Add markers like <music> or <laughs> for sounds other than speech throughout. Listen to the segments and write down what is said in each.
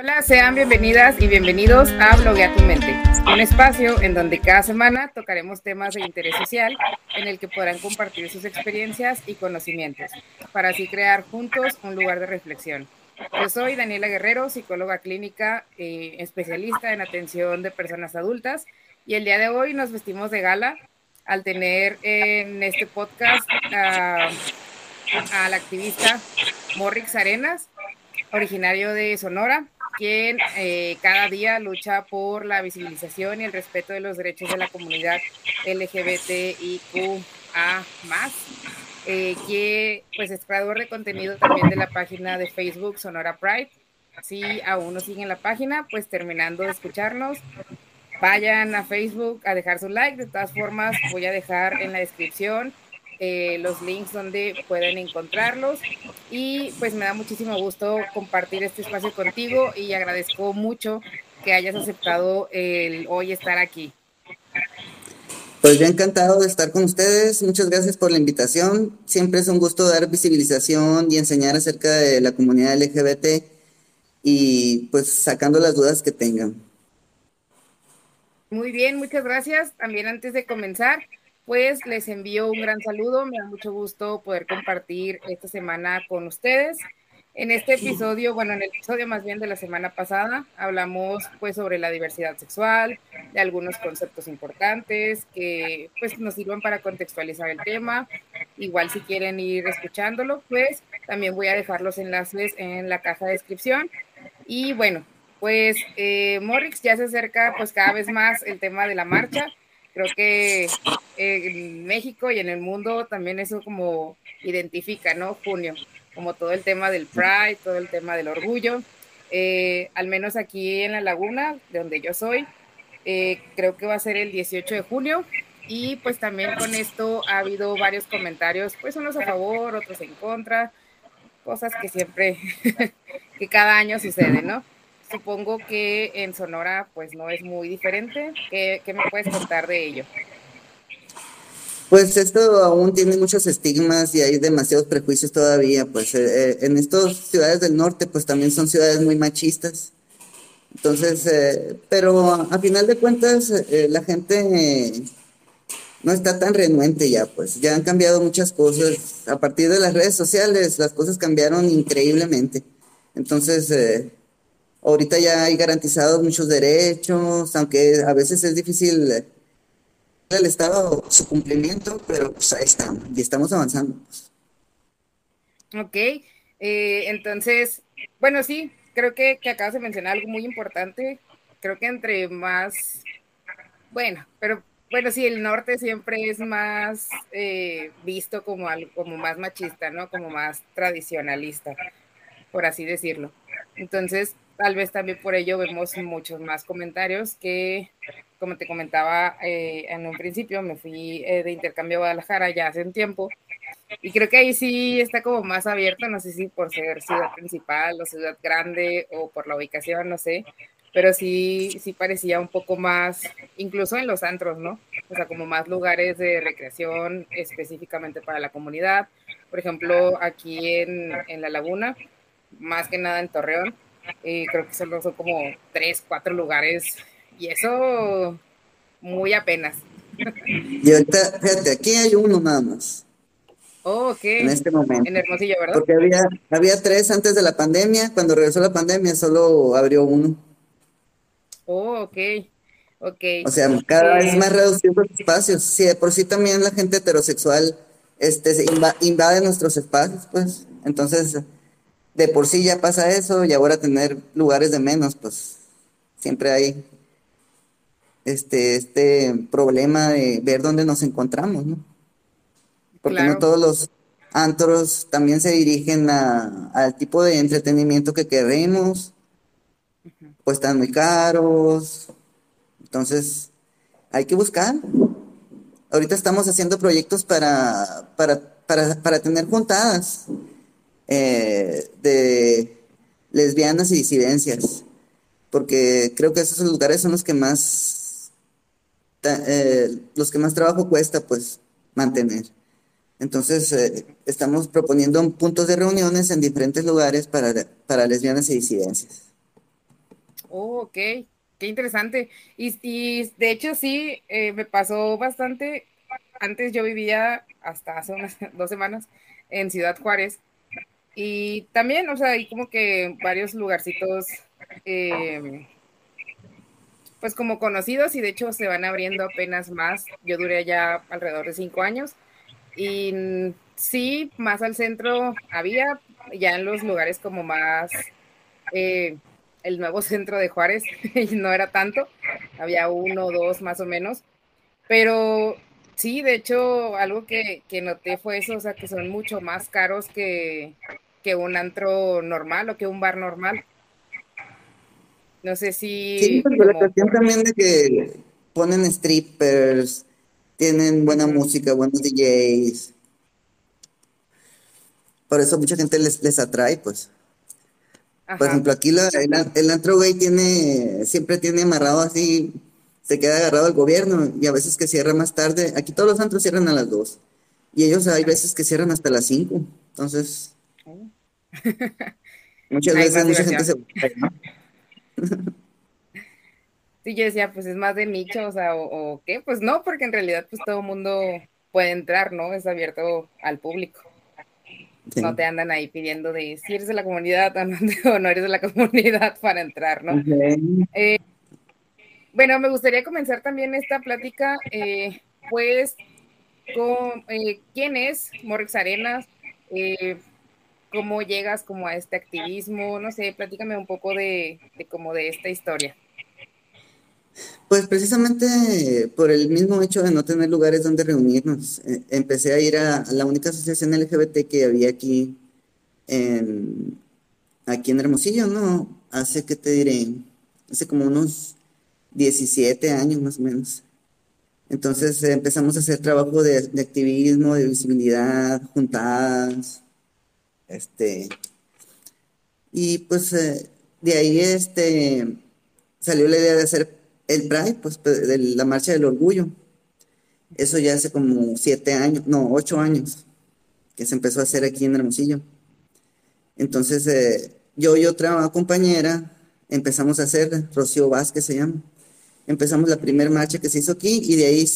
Hola, sean bienvenidas y bienvenidos a Bloguea tu Mente, un espacio en donde cada semana tocaremos temas de interés social en el que podrán compartir sus experiencias y conocimientos, para así crear juntos un lugar de reflexión. Yo soy Daniela Guerrero, psicóloga clínica, eh, especialista en atención de personas adultas, y el día de hoy nos vestimos de gala al tener en este podcast a, al activista Morrix Arenas, originario de Sonora, quien eh, cada día lucha por la visibilización y el respeto de los derechos de la comunidad LGBTIQA+, eh, que pues es creador de contenido también de la página de Facebook Sonora Pride. Si aún no siguen la página, pues terminando de escucharnos, vayan a Facebook a dejar su like. De todas formas, voy a dejar en la descripción eh, los links donde pueden encontrarlos. Y pues me da muchísimo gusto compartir este espacio contigo y agradezco mucho que hayas aceptado el hoy estar aquí. Pues yo encantado de estar con ustedes. Muchas gracias por la invitación. Siempre es un gusto dar visibilización y enseñar acerca de la comunidad LGBT y pues sacando las dudas que tengan. Muy bien, muchas gracias. También antes de comenzar, pues les envío un gran saludo. Me da mucho gusto poder compartir esta semana con ustedes. En este episodio, bueno, en el episodio más bien de la semana pasada, hablamos pues sobre la diversidad sexual, de algunos conceptos importantes que pues nos sirvan para contextualizar el tema. Igual si quieren ir escuchándolo, pues también voy a dejar los enlaces en la caja de descripción. Y bueno, pues eh, Morrix ya se acerca pues cada vez más el tema de la marcha. Creo que en México y en el mundo también eso como identifica, ¿no? Junio, como todo el tema del Pride, todo el tema del orgullo. Eh, al menos aquí en la laguna, de donde yo soy, eh, creo que va a ser el 18 de junio. Y pues también con esto ha habido varios comentarios, pues unos a favor, otros en contra, cosas que siempre, <laughs> que cada año sucede, ¿no? Supongo que en Sonora pues no es muy diferente. ¿Qué, me puedes contar de ello? Pues esto aún tiene muchos estigmas y hay demasiados prejuicios todavía. Pues eh, eh, en estas ciudades del norte pues también son ciudades muy machistas. Entonces, eh, pero a final de cuentas la gente no está tan renuente ya, pues ya han cambiado muchas cosas. A partir de las redes sociales las cosas cambiaron increíblemente. Entonces, ahorita ya hay garantizados muchos derechos, aunque a veces es difícil el Estado su cumplimiento, pero pues ahí estamos y estamos avanzando. Ok, eh, entonces, bueno, sí, creo que, que acabas de mencionar algo muy importante. Creo que entre más, bueno, pero bueno, sí, el norte siempre es más eh, visto como algo como más machista, ¿no? Como más tradicionalista, por así decirlo. Entonces, tal vez también por ello vemos muchos más comentarios que, como te comentaba eh, en un principio, me fui eh, de intercambio a Guadalajara ya hace un tiempo y creo que ahí sí está como más abierto, no sé si por ser ciudad principal o ciudad grande o por la ubicación, no sé, pero sí, sí parecía un poco más, incluso en los antros, ¿no? O sea, como más lugares de recreación específicamente para la comunidad. Por ejemplo, aquí en, en La Laguna, más que nada en Torreón, y creo que solo son como tres, cuatro lugares y eso muy apenas. Y ahorita, fíjate, aquí hay uno nada más. Oh, ok. En este momento. En Hermosillo, ¿verdad? Porque había, había tres antes de la pandemia. Cuando regresó la pandemia, solo abrió uno. Oh, ok. Ok. O sea, cada vez más reducidos los espacios. Sí, de por sí también la gente heterosexual este, invade nuestros espacios, pues. Entonces, de por sí ya pasa eso y ahora tener lugares de menos, pues siempre hay este, este problema de ver dónde nos encontramos, ¿no? Porque no todos los antros también se dirigen a, al tipo de entretenimiento que queremos, pues están muy caros, entonces hay que buscar. Ahorita estamos haciendo proyectos para, para, para, para tener juntadas eh, de lesbianas y disidencias, porque creo que esos lugares son los que más, eh, los que más trabajo cuesta, pues, mantener. Entonces, eh, estamos proponiendo puntos de reuniones en diferentes lugares para, para lesbianas y disidencias. Oh, ok, qué interesante. Y, de hecho sí, me pasó bastante. Antes yo vivía hasta hace unas <laughs> dos semanas en Ciudad Juárez. Y también, o sea, hay como que varios lugarcitos, eh, pues como conocidos y de hecho se van abriendo apenas más. Yo duré ya alrededor de cinco años y sí, más al centro había, ya en los lugares como más, eh, el nuevo <laughs> centro de Juárez, no era tanto, había uno o dos más o menos, pero Sí, de hecho, algo que, que, noté fue eso, o sea, que son mucho más caros que, que un antro normal o que un bar normal. No sé si... Sí, pero la cuestión también de que ponen strippers, tienen buena música, buenos DJs. Por eso mucha gente les, les atrae, pues. Ajá. Por ejemplo, aquí la, el, el antro gay tiene, siempre tiene amarrado así se queda agarrado el gobierno y a veces que cierra más tarde. Aquí todos los antros cierran a las 2 y ellos hay veces que cierran hasta las 5. Entonces, <laughs> muchas veces mucha gente se... <laughs> ¿no? sí, yo decía, pues es más de nicho, o sea, o, o, qué, pues no, porque en realidad pues todo el mundo puede entrar, ¿no? Es abierto al público. Sí. No te andan ahí pidiendo de si eres de la comunidad <laughs> o no eres de la comunidad para entrar, ¿no? Okay. Eh, bueno, me gustaría comenzar también esta plática, eh, pues, con eh, quién es Morix Arenas, eh, cómo llegas como a este activismo, no sé, platícame un poco de, como de esta historia. Pues precisamente por el mismo hecho de no tener lugares donde reunirnos, eh, empecé a ir a, la única asociación LGBT que había aquí en, aquí en Hermosillo, ¿no? Hace, ¿qué te diré? Hace como unos 17 años más o menos. Entonces empezamos a hacer trabajo de, de, activismo, de visibilidad, juntadas, este, y pues eh, de ahí este, salió la idea de hacer el Pride, pues de la Marcha del Orgullo. Eso ya hace como siete años, no, ocho años, que se empezó a hacer aquí en Hermosillo. Entonces eh, yo y otra compañera empezamos a hacer, Rocío Vázquez se llama, empezamos la primera marcha que se hizo aquí y de ahí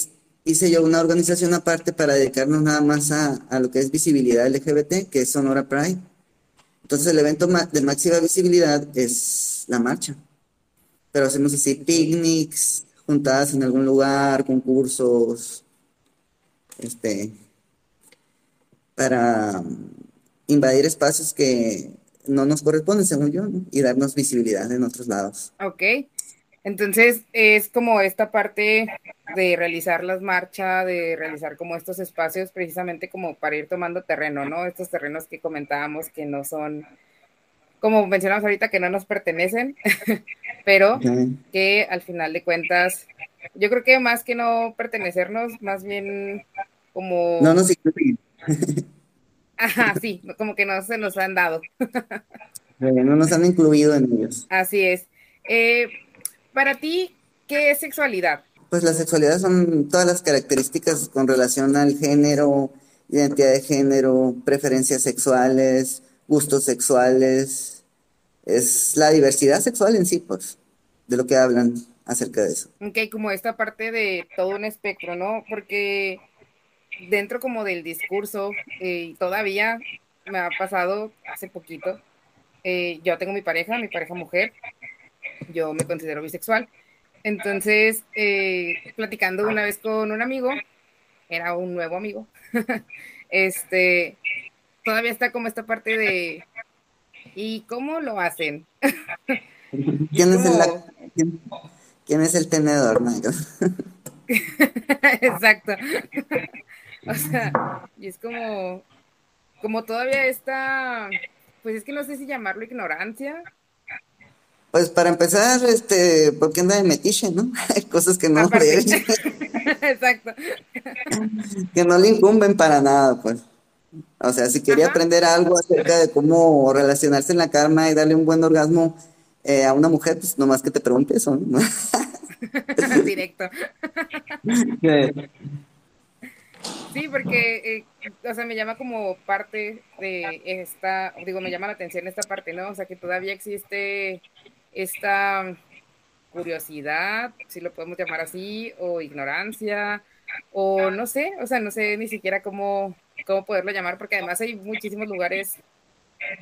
hice yo una organización aparte para dedicarnos nada más a, a lo que es visibilidad LGBT, que es Sonora Pride. Entonces el evento de máxima visibilidad es la marcha. Pero hacemos así picnics, juntadas en algún lugar, concursos, este, para invadir espacios que no nos corresponden, según yo, y darnos visibilidad en otros lados. Ok. Entonces es como esta parte de realizar las marchas, de realizar como estos espacios precisamente como para ir tomando terreno, ¿no? Estos terrenos que comentábamos que no son, como mencionamos ahorita, que no nos pertenecen, <laughs> pero que al final de cuentas, yo creo que más que no pertenecernos, más bien como... No nos incluyen. <laughs> Ajá, sí, como que no se nos han dado. <laughs> no nos han incluido en ellos. Así es. Eh, para ti, ¿qué es sexualidad? Pues la sexualidad son todas las características con relación al género, identidad de género, preferencias sexuales, gustos sexuales. Es la diversidad sexual en sí, pues, de lo que hablan acerca de eso. Ok, como esta parte de todo un espectro, ¿no? Porque dentro como del discurso, eh, todavía me ha pasado hace poquito, eh, yo tengo mi pareja, mi pareja mujer, yo me considero bisexual. Entonces, eh, platicando una vez con un amigo, era un nuevo amigo, <laughs> este, todavía está como esta parte de, ¿y cómo lo hacen? <laughs> ¿Quién, es el, ¿quién, ¿quién, es el tenedor, Nairo? <laughs> Exacto. o sea, y es como, como todavía está, pues es que no sé si llamarlo ignorancia, pues para empezar, este, porque anda de metiche, ¿no? <laughs> Hay cosas que no deben. <laughs> Exacto. <laughs> que no le incumben para nada, pues. O sea, si quería Ajá. aprender algo acerca de cómo relacionarse en la cama y darle un buen orgasmo eh, a una mujer, pues nomás que te pregunte eso, ¿no? Directo. Sí, porque, eh, o sea, me llama como parte de esta, digo, me llama la atención esta parte, ¿no? O sea, que todavía existe esta curiosidad, si lo podemos llamar así, o ignorancia, o no sé, o sea, no sé ni siquiera cómo, cómo poderlo llamar, porque además hay muchísimos lugares,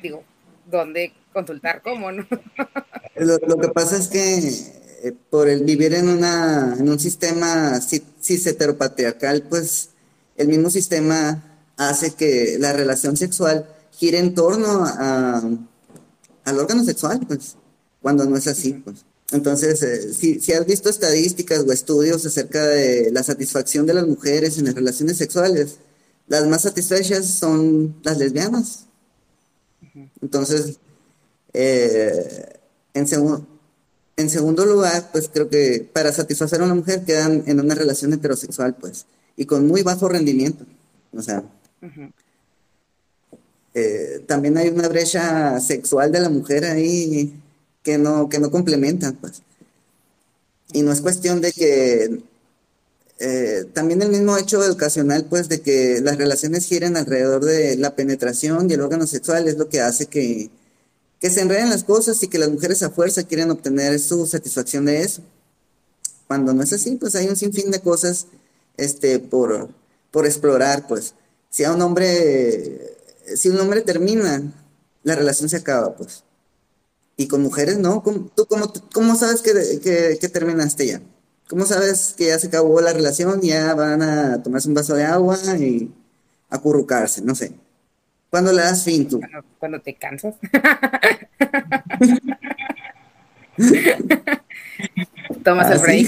digo, donde consultar cómo, ¿no? <laughs> Lo, que pasa es que eh, por el vivir en, una, en un sistema cis heteropatriarcal, pues el mismo sistema hace que la relación sexual gire en torno a, al órgano sexual, pues, cuando no es así, pues. Entonces, eh, si, si, has visto estadísticas o estudios acerca de la satisfacción de las mujeres en las relaciones sexuales, las más satisfechas son las lesbianas. Entonces, eh, en, en segundo lugar, pues creo que para satisfacer a una mujer quedan en una relación heterosexual, pues, y con muy bajo rendimiento. O sea, eh, también hay una brecha sexual de la mujer ahí que no, que no complementan, pues. Y no es cuestión de que eh, también el mismo hecho educacional, pues, de que las relaciones giren alrededor de la penetración y el órgano sexual es lo que hace que, que se enreden las cosas y que las mujeres a fuerza quieren obtener su satisfacción de eso. Cuando no es así, pues hay un sinfín de cosas este, por, por explorar, pues. Si a un hombre si un hombre termina, la relación se acaba, pues. Y con mujeres, ¿no? ¿Tú cómo, cómo sabes que, que, terminaste ya? ¿Cómo sabes que ya se acabó la relación y ya van a tomarse un vaso de agua y acurrucarse? No sé. ¿Cuándo le das fin tú? Cuando, te cansas. <laughs> Tomas el ah, break.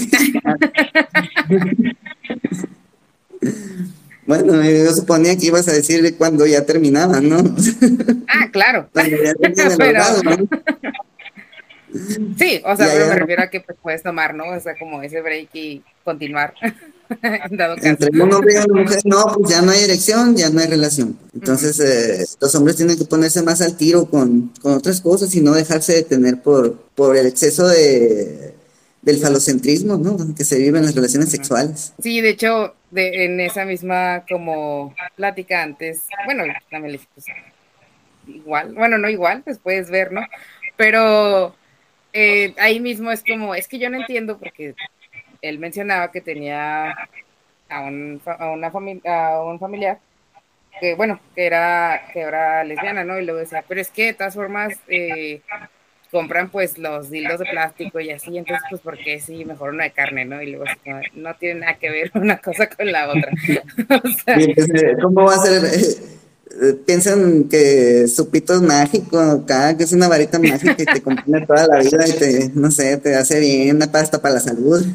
<laughs> Bueno, yo suponía que ibas a decirle cuando ya terminaba, ¿no? <laughs> Ah, claro. <laughs> <laughs> Sí, o sea, pero me refiero a que pues, puedes tomar, ¿no? O sea, como ese break y continuar. Entre un hombre y una mujer, no, pues ya no hay erección, ya no hay relación. Entonces, eh, los hombres tienen que ponerse más al tiro con, con otras cosas y no dejarse detener por, por el exceso de, del falocentrismo, ¿no? Que se vive en las relaciones sexuales. Sí, de hecho, de, en esa misma como plática antes, bueno, también pues, igual, bueno, no igual, pues puedes ver, ¿no? Pero eh, ahí mismo es como, es que yo no entiendo porque él mencionaba que tenía a un, a una familia, a un familiar que, bueno, que era, que era lesbiana, ¿no? Y luego decía, pero es que de todas formas, eh, compran pues los dildos de plástico y así, entonces pues porque sí, mejor uno de carne, ¿no? Y luego no, tiene nada que ver una cosa con la otra. <laughs> <laughs> ¿Cómo va a ser? Eh, piensan que su pito es mágico acá, que es una varita mágica y te compone toda la vida y te, no sé, te hace bien una pasta para la salud. <laughs>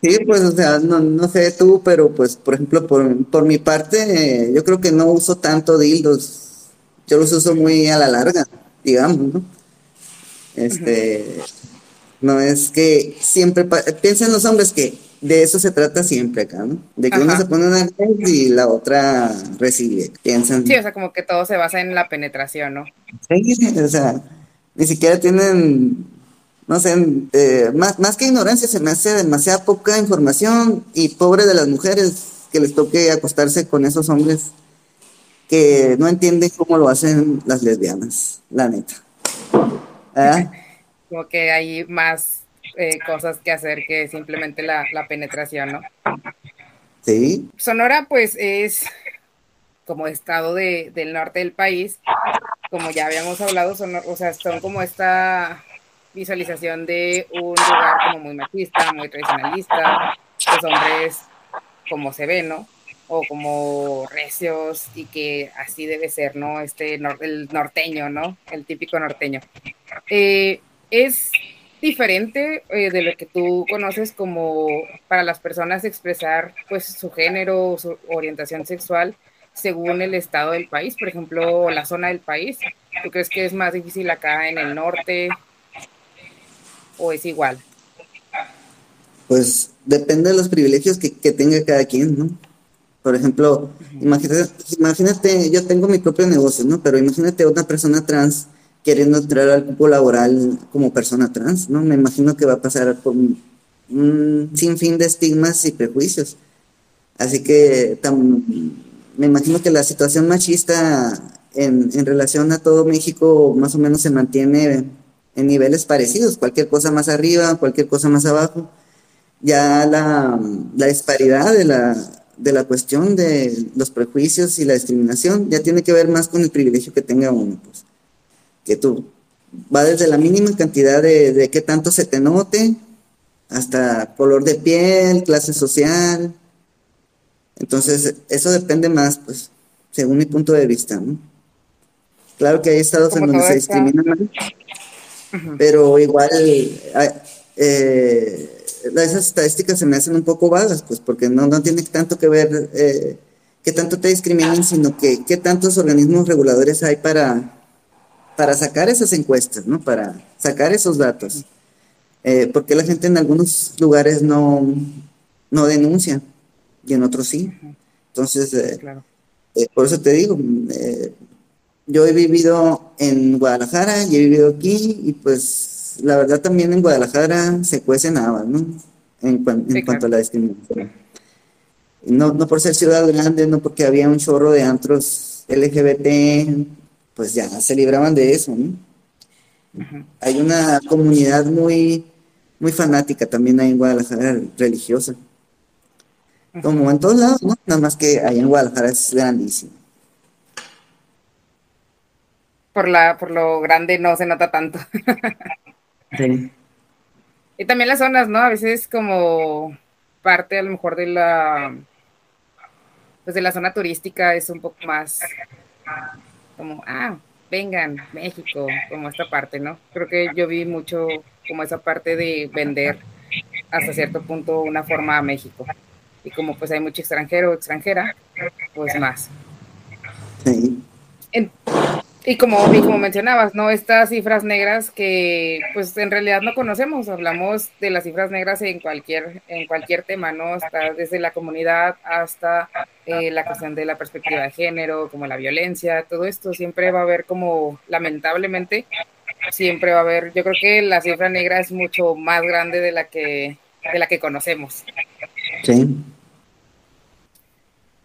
Sí, pues, o sea, no, no sé tú, pero pues, por ejemplo, por, por mi parte, yo creo que no uso tanto dildos yo los uso muy a la larga, digamos, ¿no? Este, no es que siempre, piensen los hombres que de eso se trata siempre acá, ¿no? De que uno se pone una y la otra recibe, piensan. Sí, o sea, como que todo se basa en la penetración, ¿no? Sí, o sea, ni siquiera tienen, no sé, eh, más, más que ignorancia, se me hace demasiada poca información y pobre de las mujeres que les toque acostarse con esos hombres que no entienden cómo lo hacen las lesbianas, la neta. Como que hay más eh, cosas que hacer que simplemente la, penetración, ¿no? Sí. Sonora, pues, es como estado de, del norte del país, como ya habíamos hablado, son, o sea, son como esta visualización de un lugar como muy machista, muy tradicionalista, los hombres como se ven, ¿no? O como recios y que así debe ser, ¿no? Este, el norteño, ¿no? El típico norteño. Eh, es diferente eh, de lo que tú conoces como para las personas expresar pues su género o su orientación sexual según el estado del país, por ejemplo, la zona del país. ¿Tú crees que es más difícil acá en el norte o es igual? Pues depende de los privilegios que, que tenga cada quien, ¿no? Por ejemplo, imagínate, imagínate, yo tengo mi propio negocio, ¿no? Pero imagínate una persona trans queriendo entrar al grupo laboral como persona trans, ¿no? Me imagino que va a pasar por un, sinfín de estigmas y prejuicios. Así que me imagino que la situación machista en, en, relación a todo México más o menos se mantiene en niveles parecidos, cualquier cosa más arriba, cualquier cosa más abajo. Ya la, la disparidad de la, de la cuestión de los prejuicios y la discriminación ya tiene que ver más con el privilegio que tenga uno, pues. Que tú va desde la mínima cantidad de, de qué tanto se te note, hasta color de piel, clase social. Entonces, eso depende más, pues, según mi punto de vista, ¿no? Claro que hay estados en donde se discrimina más, pero igual eh, esas estadísticas se me hacen un poco vagas, pues porque no, no tiene tanto que ver eh, qué tanto te discriminan, sino que qué tantos organismos reguladores hay para, para sacar esas encuestas, ¿no? Para sacar esos datos. Eh, porque la gente en algunos lugares no, no denuncia y en otros sí. Entonces, eh, por eso te digo, yo he vivido en Guadalajara y he vivido aquí y pues la verdad también en Guadalajara se cuecen habas, ¿no? En, cuanto a la discriminación. No, no por ser ciudad grande, no porque había un chorro de antros LGBT, pues ya se libraban de eso, ¿no? Hay una comunidad muy, muy fanática también ahí en Guadalajara, religiosa. Como en todos lados, ¿no? Nada más que ahí en Guadalajara es grandísimo por, la, por lo grande no se nota tanto. <laughs> sí. Y también las zonas, ¿no? A veces como parte a lo mejor de la pues de la zona turística es un poco más como, ah, vengan, México, como esta parte, ¿no? Creo que yo vi mucho como esa parte de vender hasta cierto punto una forma a México. Y como pues hay mucho extranjero o extranjera, pues más. Sí. Y como, como mencionabas, ¿no? Estas cifras negras que pues en realidad no conocemos, hablamos de las cifras negras en cualquier, en cualquier tema, ¿no? Hasta desde la comunidad hasta eh, la cuestión de la perspectiva de género, como la violencia, todo esto siempre va a haber como, lamentablemente, siempre va a haber, yo creo que la cifra negra es mucho más grande de la que, de la que conocemos. Sí.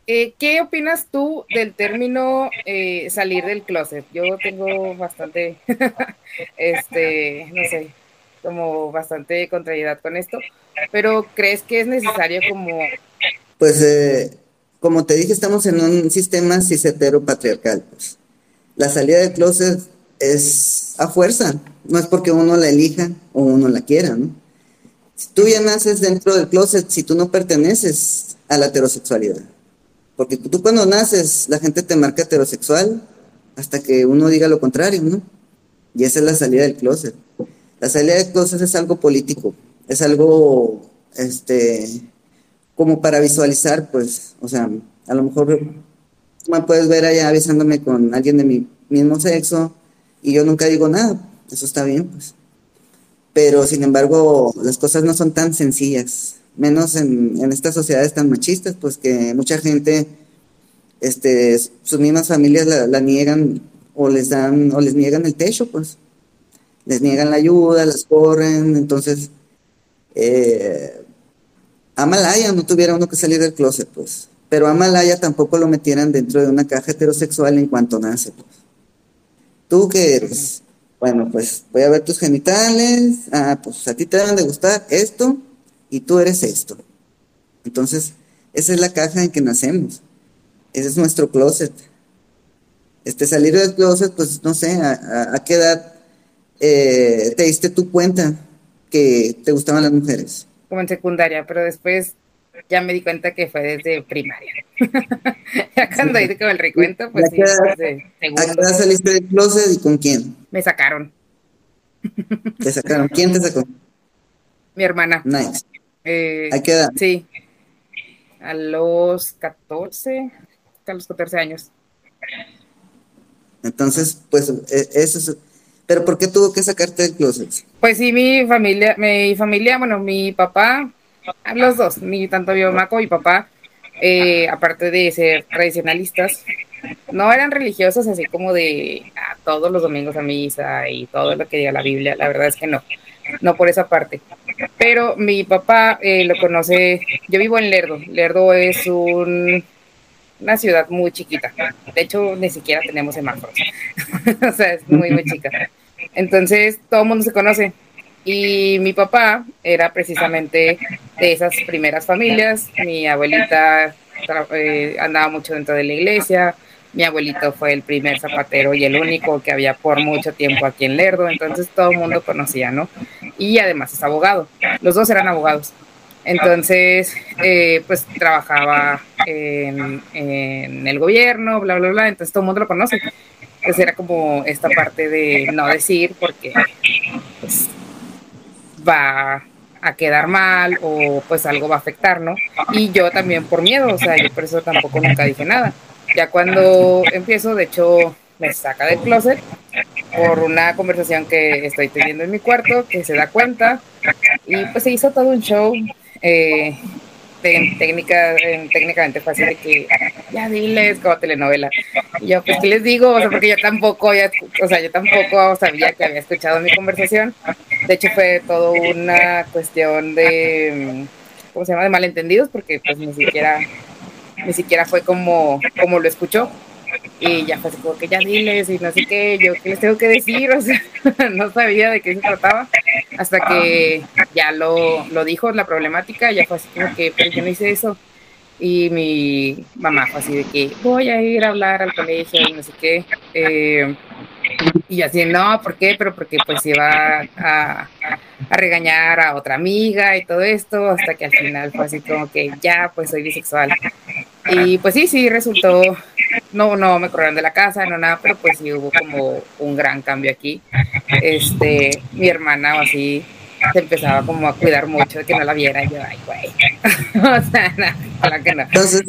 Eh, ¿Qué opinas tú del término eh, salir del closet? Yo tengo bastante, <laughs> este, no sé, como bastante contrariedad con esto, pero ¿crees que es necesario como... Pues, eh, como te dije, estamos en un sistema cisetero patriarcal. Pues. La salida del closet es a fuerza, no es porque uno la elija o uno la quiera, ¿no? Si tú ya naces dentro del closet, si tú no perteneces a la heterosexualidad, porque tú cuando naces, la gente te marca heterosexual hasta que uno diga lo contrario, ¿no? Y esa es la salida del closet. La salida del closet es algo político, es algo, este, como para visualizar, pues, o sea, a lo mejor me puedes ver allá avisándome con alguien de mi mismo sexo y yo nunca digo nada, eso está bien, pues. Pero sin embargo, las cosas no son tan sencillas menos en, en estas sociedades tan machistas, pues que mucha gente, este, sus mismas familias la, niegan o les dan, o les niegan el techo, pues. Les niegan la ayuda, las corren, entonces, eh, a Malaya no tuviera uno que salir del closet, pues. Pero a Malaya tampoco lo metieran dentro de una caja heterosexual en cuanto nace, pues. ¿Tú qué eres? Bueno, pues voy a ver tus genitales. Ah, pues a ti te deben de gustar esto y tú eres esto. Entonces, esa es la caja en que nacemos. Ese es nuestro closet. Este, salir del closet, pues no sé, a, qué edad eh, te diste tu cuenta que te gustaban las mujeres. Como en secundaria, pero después ya me di cuenta que fue desde primaria. <laughs> ya cuando hice como el recuento, pues sí, desde ¿A qué edad saliste del closet y con quién? Me sacaron. ¿Te sacaron? ¿Quién te sacó? Mi hermana. Nice. Eh, ¿A qué edad? Sí, a los 14, a los 14 años. Entonces, pues e, eso es... ¿Pero por qué tuvo que sacarte del closet? Pues sí, mi familia, mi familia, bueno, mi papá, los dos, mi tanto mi mamá como mi papá, eh, aparte de ser tradicionalistas, no eran religiosos así como de ah, todos los domingos a misa y todo lo que diga la Biblia, la verdad es que no, no por esa parte. Pero mi papá eh, lo conoce, yo vivo en Lerdo, Lerdo es un, una ciudad muy chiquita, de hecho ni siquiera tenemos semáforos, <laughs> o sea, es muy, muy chica. Entonces todo el mundo se conoce. Y mi papá era precisamente de esas primeras familias. Mi abuelita eh, andaba mucho dentro de la iglesia. Mi abuelito fue el primer zapatero y el único que había por mucho tiempo aquí en Lerdo. Entonces todo el mundo conocía, ¿no? Y además es abogado. Los dos eran abogados. Entonces, eh, pues trabajaba en, el gobierno, bla, bla, bla. Entonces todo el mundo lo conoce. Entonces era como esta parte de no decir porque pues, va a quedar mal o pues algo va a afectar, ¿no? Y yo también por miedo, o sea, yo por eso tampoco nunca dije nada. Ya cuando empiezo, de hecho, me saca del closet por una conversación que estoy teniendo en mi cuarto, que se da cuenta, y pues se hizo todo un show. Eh, técnica, técnicamente fácil de que ya diles como telenovela. Y yo, pues, ¿qué les digo? O sea, porque yo tampoco, o sea, yo tampoco sabía que había escuchado mi conversación. De hecho, fue todo una cuestión de, ¿cómo se llama? De malentendidos, porque pues ni siquiera, ni siquiera fue como, como lo escuchó. Y ya fue así como que ya diles y no sé qué, yo qué les tengo que decir, o sea, <laughs> no sabía de qué se trataba hasta que ya lo, lo dijo la problemática, ya fue así como que, pero yo no hice eso. Y mi mamá fue así de que voy a ir a hablar al colegio y no sé qué. Eh, y así, no, ¿por qué? Pero porque pues iba a, a, regañar a otra amiga y todo esto, hasta que al final fue así como que ya, pues soy bisexual. Y pues sí, sí, resultó, no, no me corrieron de la casa, no nada, pero pues sí hubo como un gran cambio aquí. Este, mi hermana o así se empezaba como a cuidar mucho de que no la viera y yo, ay, güey. <laughs> o sea, nada, que no. Entonces,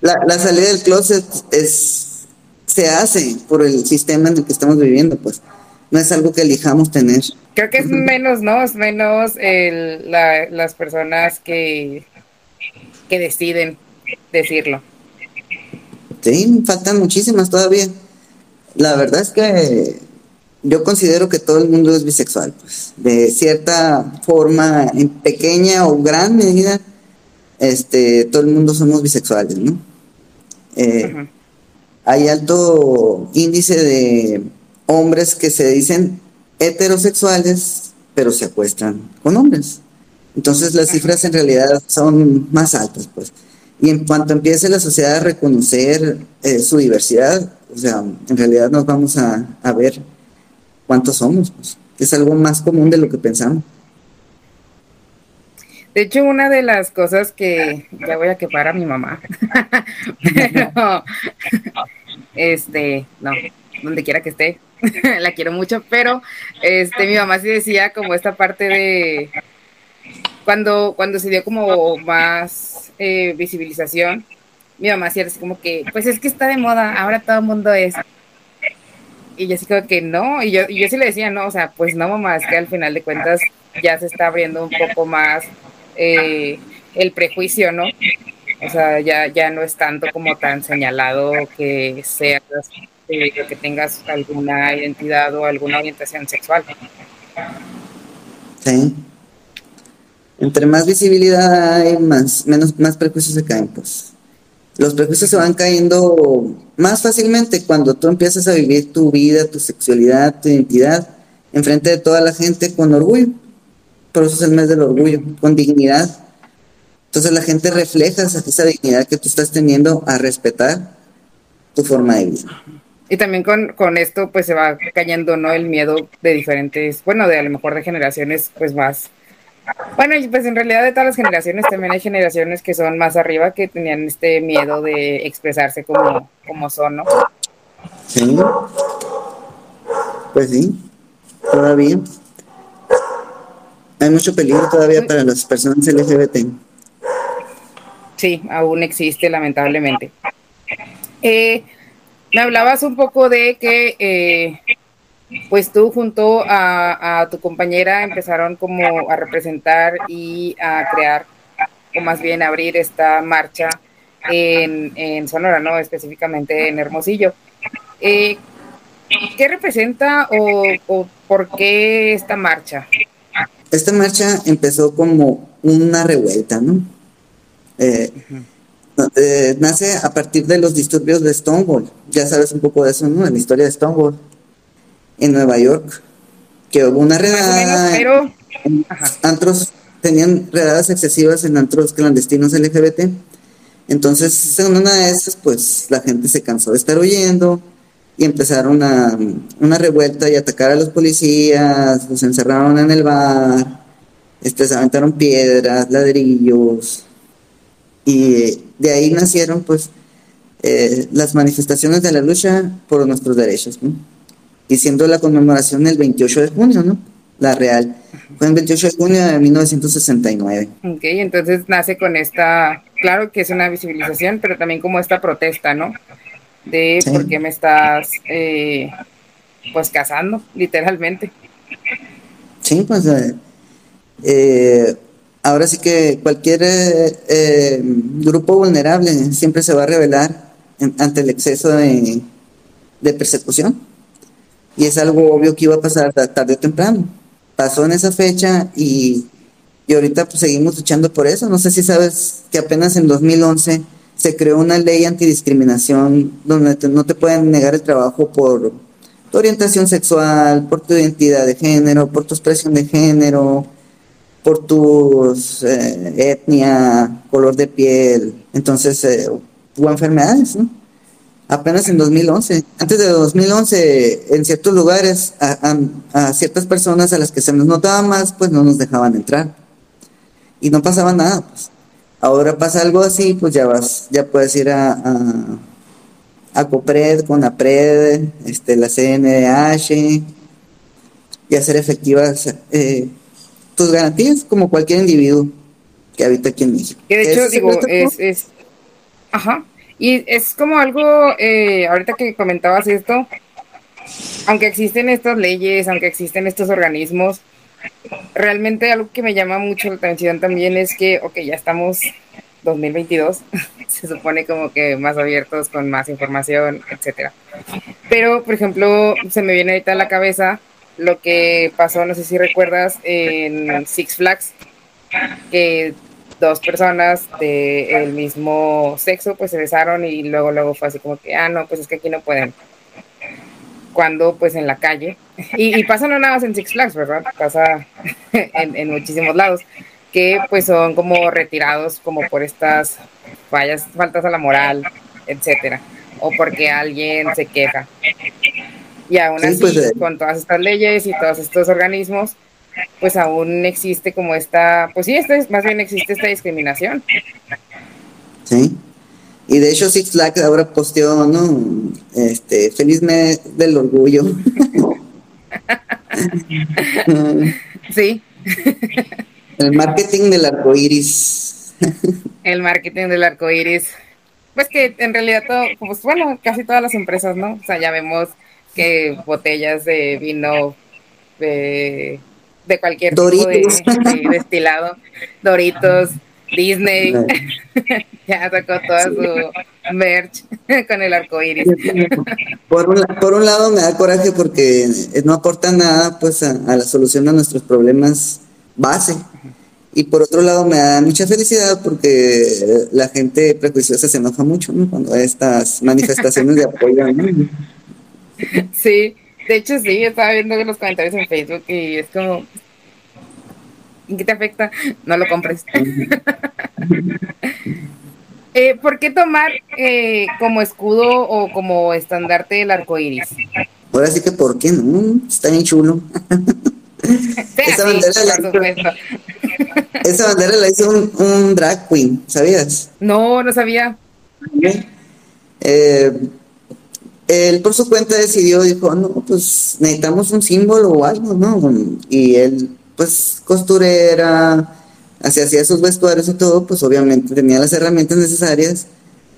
la, la salida del closet es, se hace por el sistema en el que estamos viviendo, pues. No es algo que elijamos tener. Creo que es menos, ¿no? Es menos el, la, las personas que, que deciden decirlo. Sí, faltan muchísimas todavía. La verdad es que yo considero que todo el mundo es bisexual, pues, de cierta forma, en pequeña o gran medida, este, todo el mundo somos bisexuales, ¿no? Eh, hay alto índice de hombres que se dicen heterosexuales, pero se acuestan con hombres. Entonces las cifras en realidad son más altas, pues. Y en cuanto empiece la sociedad a reconocer eh, su diversidad, o sea, en realidad nos vamos a, a ver cuántos somos. Pues. Es algo más común de lo que pensamos. De hecho, una de las cosas que ya voy a quemar a mi mamá, <laughs> pero este, no, donde quiera que esté, <laughs> la quiero mucho, pero este, mi mamá sí decía como esta parte de cuando, cuando se dio como más eh, visibilización, mi mamá era así como que, pues es que está de moda, ahora todo el mundo es y yo sí creo que no, y yo, y yo sí le decía, no, o sea, pues no, mamá, es que al final de cuentas ya se está abriendo un poco más eh, el prejuicio, ¿no? O sea, ya, ya no es tanto como tan señalado que seas, eh, que tengas alguna identidad o alguna orientación sexual. Sí. Entre más visibilidad hay, más, menos, más prejuicios se caen, pues los prejuicios se van cayendo más fácilmente cuando tú empiezas a vivir tu vida, tu sexualidad, tu identidad, enfrente de toda la gente con orgullo. Por eso es el mes del orgullo, con dignidad. Entonces la gente refleja esa, dignidad que tú estás teniendo a respetar tu forma de vida. Y también con, con, esto pues se va cayendo, ¿no? El miedo de diferentes, bueno, de a lo mejor de generaciones pues más bueno, pues en realidad de todas las generaciones también hay generaciones que son más arriba que tenían este miedo de expresarse como, como son, ¿no? Sí. Pues sí, todavía. Hay mucho peligro todavía para las personas LGBT. Sí, aún existe, lamentablemente. Eh, me hablabas un poco de que eh, pues tú junto a, tu compañera empezaron como a representar y a crear, o más bien abrir esta marcha en, Sonora, ¿no? Específicamente en Hermosillo. Eh, ¿Qué representa o, por qué esta marcha? Esta marcha empezó como una revuelta, ¿no? Eh, eh, nace a partir de los disturbios de Stonewall. Ya sabes un poco de eso, ¿no? En la historia de Stonewall en Nueva York. que hubo una redada. pero. Antros tenían redadas excesivas en antros clandestinos LGBT. Entonces, en una de esas, pues la gente se cansó de estar huyendo y empezaron a una revuelta y atacar a los policías, los encerraron en el bar, este, se aventaron piedras, ladrillos, y de ahí nacieron, pues, eh, las manifestaciones de la lucha por nuestros derechos, ¿no? Y siendo la conmemoración el 28 de junio, ¿no? La real. Fue el 28 de junio de 1969. Ok, entonces nace con esta, claro que es una visibilización, pero también como esta protesta, ¿no? De por qué me estás, eh, pues, casando, literalmente. Sí, pues, eh, ahora sí que cualquier grupo vulnerable siempre se va a revelar ante el exceso de, persecución. Y es algo obvio que iba a pasar tarde o temprano. Pasó en esa fecha y, y ahorita pues seguimos luchando por eso. No sé si sabes que apenas en 2011 se creó una ley antidiscriminación donde no te pueden negar el trabajo por tu orientación sexual, por tu identidad de género, por tu expresión de género, por tu eh, etnia, color de piel. Entonces, eh, o enfermedades, ¿no? Apenas en 2011. Antes de 2011, en ciertos lugares, a, ciertas personas a las que se nos notaba más, pues no nos dejaban entrar. Y no pasaba nada, pues. Ahora pasa algo así, pues ya vas, ya puedes ir a, a, a COPRED, con APRED, este, la CNDH, y hacer efectivas eh, tus garantías como cualquier individuo que habita aquí en México. Que de hecho, digo, es, es, Ajá. Y es como algo, eh, ahorita que comentabas esto, aunque existen estas leyes, aunque existen estos organismos, realmente algo que me llama mucho la atención también es que, ok, ya estamos 2022, <laughs> se supone como que más abiertos con más información, etcétera. Pero, por ejemplo, se me viene ahorita a la cabeza lo que pasó, no sé si recuerdas, en Six Flags, que dos personas del mismo sexo pues se besaron y luego luego fue así como que, ah, no, pues es que aquí no pueden. Cuando pues en la calle, y, pasa no nada más en Six Flags, ¿verdad? Pasa <laughs> en, en muchísimos lados, que pues son como retirados como por estas fallas, faltas a la moral, etcétera, o porque alguien se queja. Y aún así, pues, eh. con todas estas leyes y todos estos organismos, pues aún existe como esta, pues sí, este, más bien existe esta discriminación. Sí. Y de hecho Six Flags ahora posteó, ¿no? Este, feliz mes del orgullo. <laughs> sí. El marketing del arco iris. El marketing del arco iris. Pues que en realidad todo, pues bueno, casi todas las empresas, ¿no? O sea, ya vemos que botellas de vino de de cualquier tipo de, destilado. Doritos, Disney, <laughs> ya sacó toda su merch <laughs> con el arco iris. Por un, por un lado me da coraje porque no aporta nada pues a, la solución de nuestros problemas base. Y por otro lado me da mucha felicidad porque la gente prejuiciosa se enoja mucho cuando hay estas manifestaciones de apoyo. Sí, de hecho, sí, estaba viendo los comentarios en Facebook y es como, ¿en qué te afecta? No lo compres. <laughs> eh, ¿Por qué tomar eh, como escudo o como estandarte el arco iris? Ahora sí que, ¿por qué no? Está bien chulo. <laughs> esa, bandera la hizo, esa bandera la hizo un, un, drag queen, ¿sabías? No, no sabía. Eh, él por su cuenta decidió, dijo, no, pues necesitamos un símbolo o algo, ¿no? Y él, pues costurera, hacía, hacía sus vestuarios y todo, pues obviamente tenía las herramientas necesarias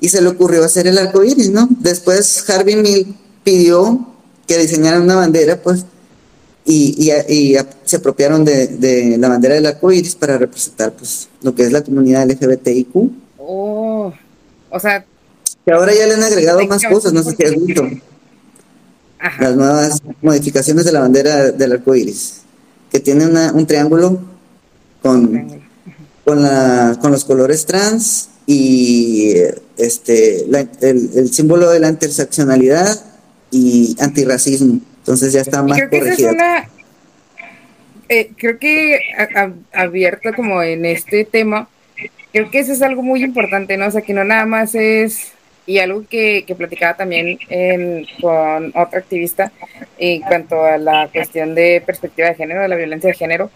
y se le ocurrió hacer el arco iris, ¿no? Después Harvey Mill pidió que diseñaran una bandera, pues, y, y, se apropiaron de, de, la bandera del arco iris para representar, pues, lo que es la comunidad LGBTIQ. Oh, o sea, que ahora ya le han agregado más cosas, no sé si has visto. Las nuevas modificaciones de la bandera del arco iris, que tiene un triángulo con, con, la, con los colores trans y este el, símbolo de la interseccionalidad y antirracismo. Entonces ya está más corregido. eh, creo que abierto como en este tema, creo que eso es algo muy importante, ¿no? O sea, que no nada más es, y algo que, que platicaba también con otra activista en cuanto a la cuestión de perspectiva de género, de la violencia de género,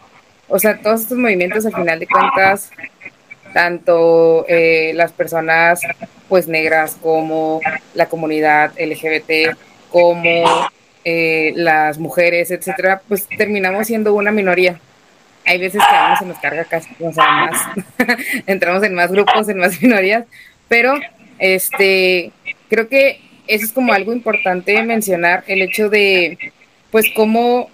o sea, todos estos movimientos al final de cuentas, tanto eh, las personas pues negras como la comunidad LGBT, como eh, las mujeres, etcétera, pues terminamos siendo una minoría. Hay veces que a uno se nos carga casi, o sea, más, <laughs> entramos en más grupos, en más minorías, pero este, creo que eso es como algo importante mencionar, el hecho de, pues, cómo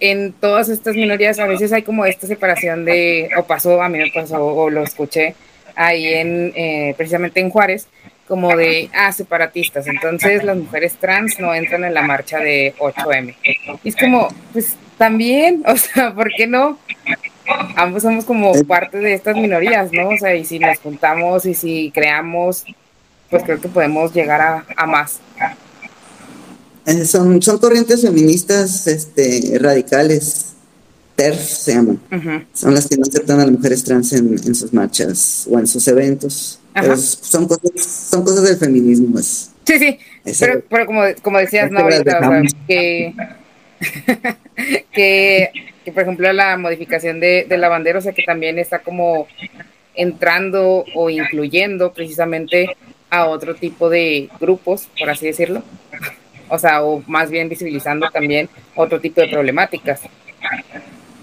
en todas estas minorías a veces hay como esta separación de, o pasó, a mí me pasó, o lo escuché ahí en, eh, precisamente en Juárez, como de, ah, separatistas, entonces las mujeres trans no entran en la marcha de 8M. Y es como, pues también, <laughs> o sea, ¿por qué no? Ambos somos como parte de estas minorías, ¿no? O sea, y si nos juntamos y si creamos, pues creo que podemos llegar a, a más. Eh, son, son corrientes feministas este, radicales, TERF se llaman. Son las que no aceptan a las mujeres trans en, sus marchas o en sus eventos. son cosas, son cosas del feminismo. Pues. Sí, sí. pero, pero como, como decías, ¿no? Ahorita, o sea, que, <laughs> que, que, por ejemplo, la modificación de, la bandera, o sea, que también está como entrando o incluyendo precisamente a otro tipo de grupos, por así decirlo o sea, o más bien visibilizando también otro tipo de problemáticas.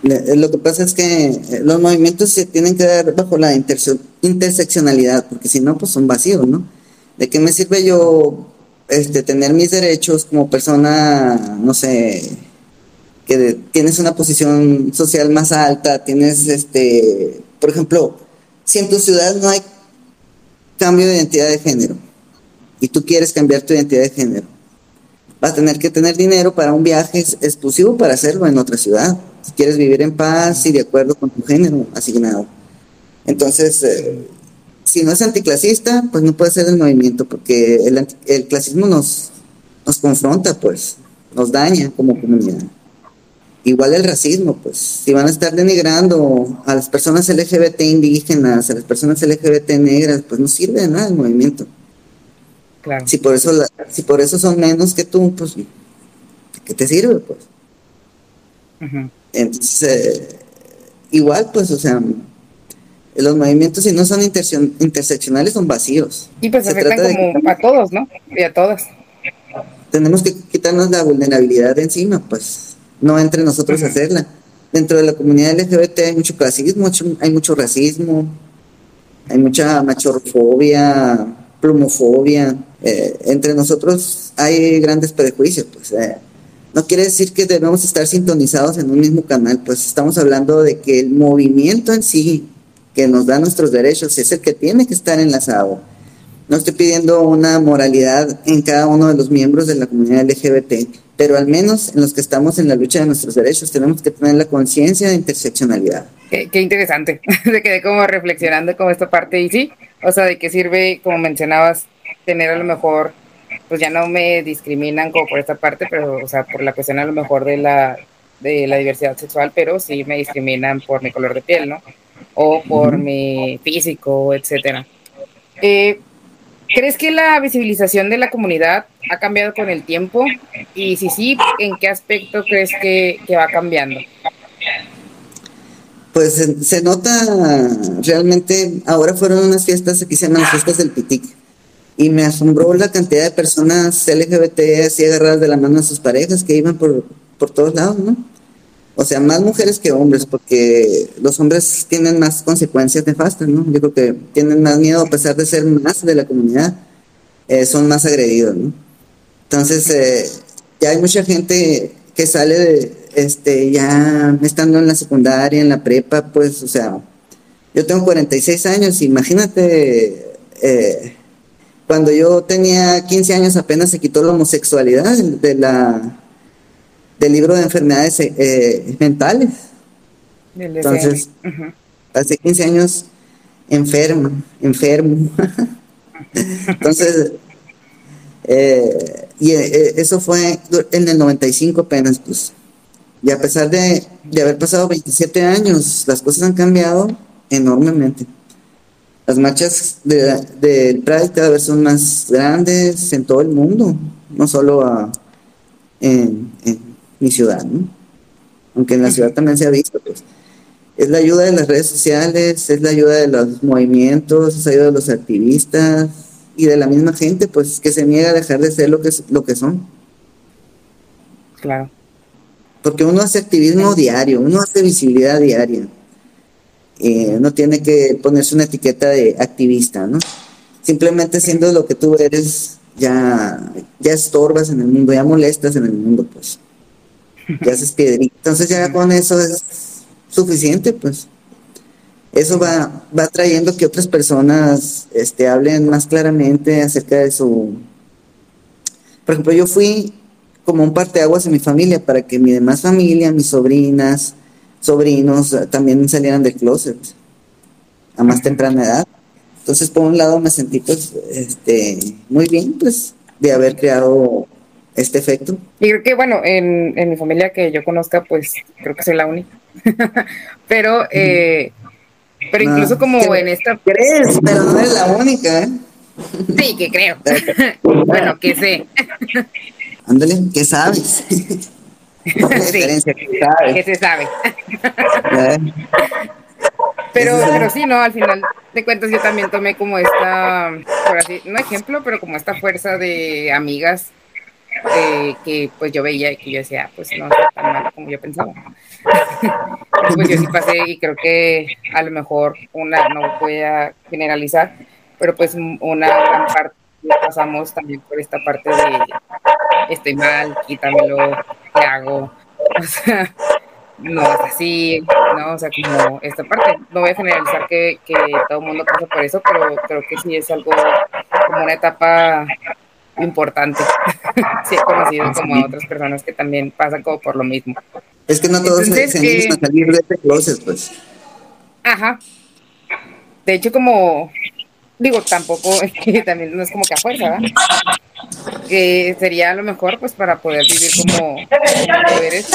Lo que pasa es que eh, los movimientos se tienen que dar bajo la interseccionalidad, porque si no, pues son vacíos, ¿no? ¿De qué me sirve yo este, tener mis derechos como persona, no sé, que tienes una posición social más alta, tienes, este, por ejemplo, si en tu ciudad no hay cambio de identidad de género y tú quieres cambiar tu identidad de género, vas a tener que tener dinero para un viaje exclusivo para hacerlo en otra ciudad. Si quieres vivir en paz y de acuerdo con tu género asignado. Entonces, eh, si no es anticlasista, pues no puede ser el movimiento, porque el, el clasismo nos, nos confronta, pues, nos daña como comunidad. Igual el racismo, pues, si van a estar denigrando a las personas LGBT indígenas, a las personas LGBT negras, pues no sirve de nada el movimiento. Si por eso si por eso son menos que tú, pues ¿qué te sirve pues? Entonces eh, igual pues, o sea, los movimientos si no son interseccionales son vacíos. Y pues se afectan como a todos, ¿no? Y a todas. Tenemos que quitarnos la vulnerabilidad de encima, pues no entre nosotros hacerla. Dentro de la comunidad LGBT hay mucho clasismo, hay mucho racismo, hay mucha machorfobia, plumofobia, eh, entre nosotros hay grandes prejuicios, pues eh, no quiere decir que debemos estar sintonizados en un mismo canal, pues estamos hablando de que el movimiento en sí que nos da nuestros derechos es el que tiene que estar enlazado. No estoy pidiendo una moralidad en cada uno de los miembros de la comunidad LGBT, pero al menos en los que estamos en la lucha de nuestros derechos tenemos que tener la conciencia de interseccionalidad. Qué, qué interesante, <laughs> se quedé como reflexionando con esta parte y sí, o sea, de qué sirve, como mencionabas, tener a lo mejor, pues ya no me discriminan como por esta parte, pero, o sea, por la cuestión a lo mejor de la, de la diversidad sexual, pero sí me discriminan por mi color de piel, ¿no? O por mi físico, etcétera. Eh, ¿Crees que la visibilización de la comunidad ha cambiado con el tiempo? Y si sí, ¿en qué aspecto crees que, que va cambiando? Pues se, nota realmente, ahora fueron unas fiestas, aquí se llaman las fiestas del Pitic, y me asombró la cantidad de personas LGBT así agarradas de la mano a sus parejas que iban por, por todos lados, ¿no? O sea, más mujeres que hombres, porque los hombres tienen más consecuencias nefastas, ¿no? Yo creo que tienen más miedo, a pesar de ser más de la comunidad, eh, son más agredidos, ¿no? Entonces, eh, ya hay mucha gente que sale de, este, ya estando en la secundaria, en la prepa, pues, o sea, yo tengo 46 años, imagínate, eh, cuando yo tenía 15 años apenas se quitó la homosexualidad de la, del libro de enfermedades eh, mentales. Entonces, hace 15 años enfermo, enfermo. <laughs> Entonces, eh, y eh, eso fue en el 95 apenas, pues Y a pesar de, de haber pasado 27 años, las cosas han cambiado enormemente. Las marchas del de Pride cada vez son más grandes en todo el mundo, no solo en, mi ciudad, ¿no? aunque en la ciudad también se ha visto. Pues. Es la ayuda de las redes sociales, es la ayuda de los movimientos, es la ayuda de los activistas y de la misma gente, pues que se niega a dejar de ser lo que, lo que son. Claro. Porque uno hace activismo diario, uno hace visibilidad diaria. Eh, no tiene que ponerse una etiqueta de activista, ¿no? Simplemente siendo lo que tú eres, ya, ya estorbas en el mundo, ya molestas en el mundo, pues. Ya haces piedrita. Entonces ya con eso es suficiente, pues. Eso va, va trayendo que otras personas este, hablen más claramente acerca de su... Por ejemplo, yo fui como un parteaguas en mi familia para que mi demás familia, mis sobrinas, sobrinos eh, también salieran del closet a más temprana edad. Entonces, por un lado me sentí pues este muy bien pues de haber creado este efecto. Y creo que bueno, en, en mi familia que yo conozca, pues creo que soy la única. <laughs> pero eh, pero incluso como en esta crees, pero no eres la única, ¿eh? <laughs> Sí, que creo. <laughs> bueno, que sé. Ándale, ¿qué sabes? que se sabe. pero, pero sí, no, al final de cuentas yo también tomé como esta, por así, no ejemplo, pero como esta fuerza de amigas eh, que pues yo veía y que yo decía, pues no está tan mal como yo pensaba. <laughs> pues yo sí pasé y creo que a lo mejor una, no voy a generalizar, pero pues una gran parte pasamos también por esta parte de estoy mal, quítamelo, ¿qué hago? <laughs> O sea, no es así, ¿no? O sea, como esta parte. No voy a generalizar que, que todo el mundo pasa por eso, pero creo que sí es algo como una etapa importante. <laughs> sí he conocido como a otras personas que también pasan como por lo mismo. Es que no todos se, se a salir de este closet, pues. Ajá. De hecho, como digo, tampoco <laughs> es que también no es como que a fuerza, ¿verdad? Que sería lo mejor pues para poder vivir como, eres.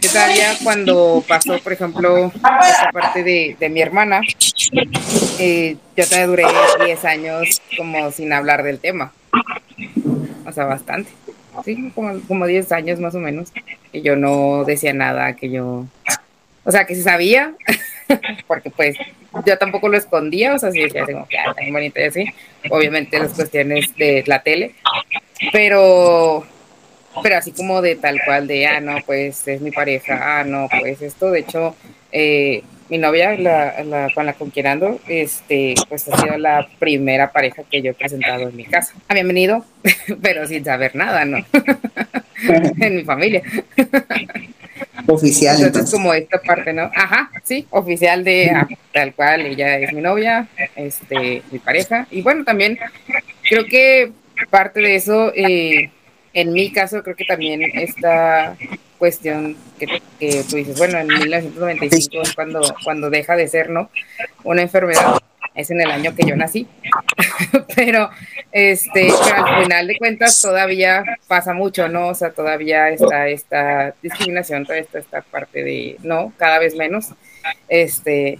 Yo todavía cuando pasó, por ejemplo, esta parte de, de mi hermana, eh, yo todavía duré 10 años como sin hablar del tema. O sea, bastante. Sí, como, como 10 años más o menos. Que yo no decía nada, que yo... O sea, que se sabía, <laughs> porque pues yo tampoco lo escondía, o sea, sí decía como que ah, tan bonito y así, obviamente las cuestiones de la tele, pero, pero así como de tal cual de, ah, no, pues es mi pareja, ah, no, pues esto, de hecho, eh, mi novia, la, la, con la con quien ando, este, pues ha sido la primera pareja que yo he presentado en mi casa. Habían venido, <laughs> pero sin saber nada, ¿no? <laughs> en mi familia. Oficial. Entonces, como esta parte, ¿no? Ajá, sí, oficial de ah, tal cual, ella es mi novia, este, mi pareja. Y bueno, también creo que parte de eso, eh, en mi caso, creo que también esta cuestión que, tú dices, bueno, en 1995 es cuando, cuando deja de ser, ¿no? Una enfermedad es en el año que yo nací, <laughs> pero, este, al final de cuentas todavía pasa mucho, ¿no? O sea, todavía está esta discriminación, toda esta, esta parte de, no, cada vez menos, este,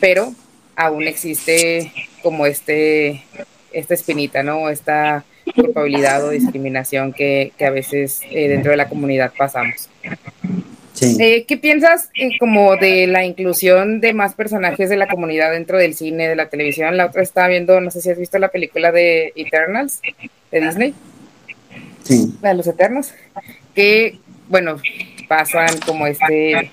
pero aún existe como este, esta espinita, ¿no? Esta culpabilidad o discriminación que, que a veces eh, dentro de la comunidad pasamos. Eh, ¿Qué piensas eh, como de la inclusión de más personajes de la comunidad dentro del cine, de la televisión? La otra estaba viendo, no sé si has visto la película de Eternals de Disney. Sí. La de los Eternos. Que, bueno, pasan como este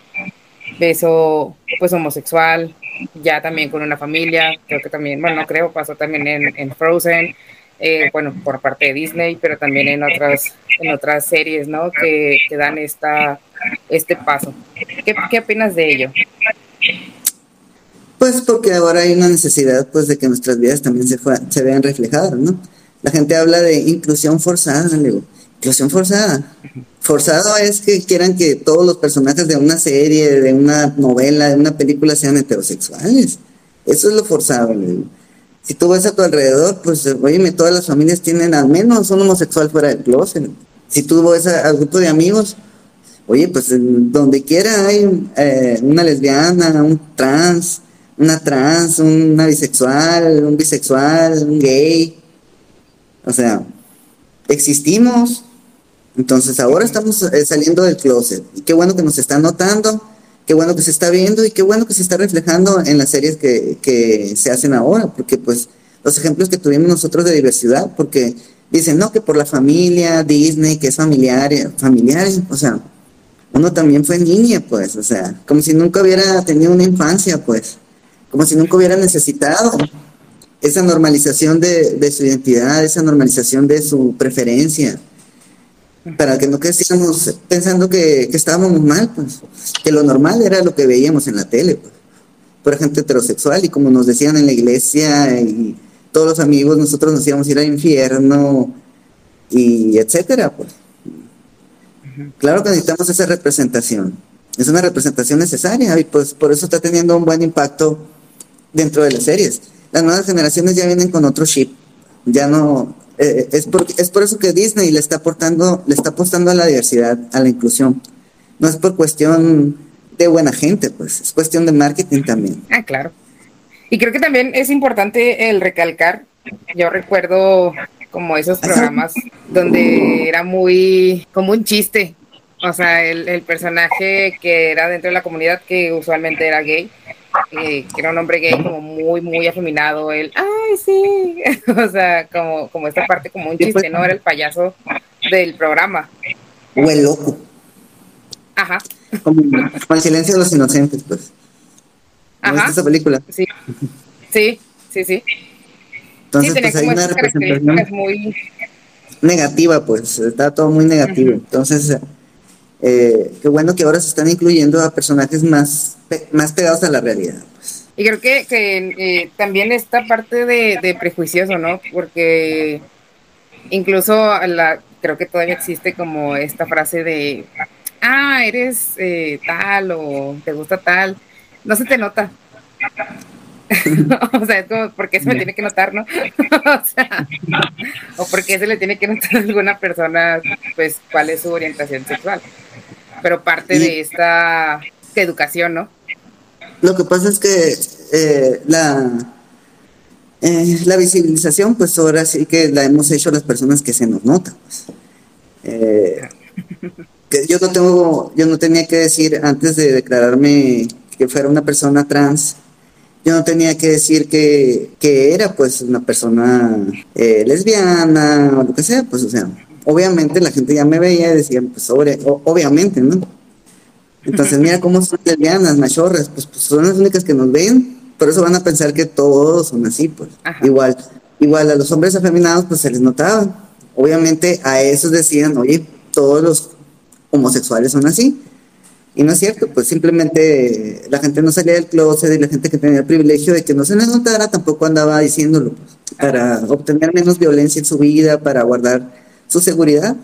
beso pues homosexual, ya también con una familia, creo que también, bueno, no creo, pasó también en, en Frozen, eh, bueno, por parte de Disney, pero también en otras, en otras series, ¿no? Que, que dan esta, este paso. ¿Qué, ¿Qué opinas de ello? Pues porque ahora hay una necesidad pues de que nuestras vidas también se, se vean reflejadas, ¿no? La gente habla de inclusión forzada, digo, inclusión forzada. Forzado es que quieran que todos los personajes de una serie, de una novela, de una película sean heterosexuales. Eso es lo forzado, le digo si tú ves a tu alrededor, pues, oye, todas las familias tienen al menos un homosexual fuera del closet. Si tú ves al grupo de amigos, Oye, pues donde quiera hay eh, una lesbiana, un trans, una trans, una bisexual, un bisexual, un gay. O sea, existimos. Entonces ahora estamos eh, saliendo del closet. Y qué bueno que nos están notando, qué bueno que se está viendo y qué bueno que se está reflejando en las series que, que se hacen ahora. Porque pues los ejemplos que tuvimos nosotros de diversidad, porque dicen, no, que por la familia, Disney, que es familiar, familiar, o sea, uno también fue niña, pues, o sea, como si nunca hubiera tenido una infancia, pues, como si nunca hubiera necesitado esa normalización de, su identidad, esa normalización de su preferencia, para que no quedáramos pensando que, estábamos mal, pues, que lo normal era lo que veíamos en la tele, pues, por gente heterosexual, y como nos decían en la iglesia, y todos los amigos, nosotros nos íbamos a ir al infierno, y etcétera, pues. Claro que necesitamos esa representación. Es una representación necesaria y pues por eso está teniendo un buen impacto dentro de las series. Las nuevas generaciones ya vienen con otro chip. Ya no eh, es por, es por eso que Disney le está aportando le está apostando a la diversidad, a la inclusión. No es por cuestión de buena gente, pues es cuestión de marketing también. Ah, claro. Y creo que también es importante el recalcar. Yo recuerdo como esos programas donde era muy como un chiste. O sea, el, personaje que era dentro de la comunidad que usualmente era gay, eh, que era un hombre gay como muy, muy afeminado, él, ay, sí, <laughs> o sea, como, como esta parte como un chiste, ¿no? Era el payaso del programa. O el loco. Ajá. Como, el silencio de los inocentes, pues. Ajá. esa película? Sí, sí, sí, sí. Entonces, pues hay una representación muy... negativa, pues, está todo muy negativo. Entonces, eh, qué bueno que ahora se están incluyendo a personajes más, más pegados a la realidad. Pues. Y creo que, eh, también esta parte de, de, prejuicioso, ¿no? Porque incluso la, creo que todavía existe como esta frase de, ah, eres eh, tal o te gusta tal, no se te nota. <laughs> <laughs> o sea, es como, ¿por qué se me tiene que notar, no? <laughs> o sea, o por qué se le tiene que notar a alguna persona, pues, cuál es su orientación sexual. Pero parte de esta educación, ¿no? Lo que pasa es que eh, la, eh, la visibilización, pues ahora sí que la hemos hecho las personas que se nos nota. Pues. Eh, que yo no tengo, yo no tenía que decir antes de declararme que fuera una persona trans, yo no tenía que decir que, era pues una persona eh, lesbiana o lo que sea, pues o sea, obviamente la gente ya me veía y decía, pues sobre, obviamente, ¿no? Entonces mira cómo son lesbianas, machorras, pues, pues, son las únicas que nos ven, por eso van a pensar que todos son así, pues. Igual, igual a los hombres afeminados pues se les notaba, obviamente a esos decían, oye, todos los homosexuales son así, y no es cierto, pues simplemente la gente no salía del closet y la gente que tenía el privilegio de que no se les notara tampoco andaba diciéndolo, para obtener menos violencia en su vida, para guardar su seguridad,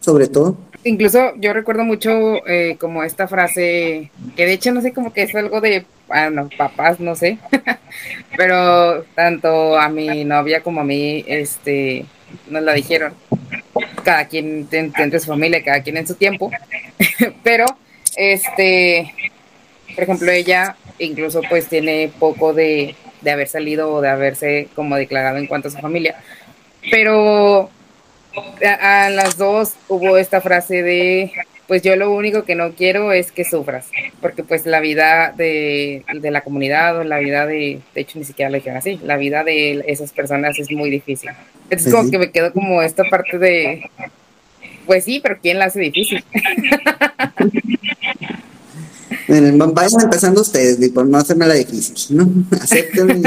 sobre todo. Incluso yo recuerdo mucho eh, como esta frase, que de hecho no sé, como que es algo de, bueno, papás, no sé, <laughs> pero tanto a mi novia como a mí, este, nos la dijeron, cada quien dentro de su familia, cada quien en su tiempo, <laughs> pero este, por ejemplo, ella incluso pues tiene poco de, haber salido o de haberse como declarado en cuanto a su familia. Pero a, las dos hubo esta frase de, pues yo lo único que no quiero es que sufras, porque pues la vida de, la comunidad o la vida de, de hecho ni siquiera lo dijeron así, la vida de esas personas es muy difícil. Entonces como que me quedo como esta parte de, pues sí, pero ¿quién la hace difícil? vayan empezando ustedes, por no hacerme la difícil, ¿no? <laughs> Acepten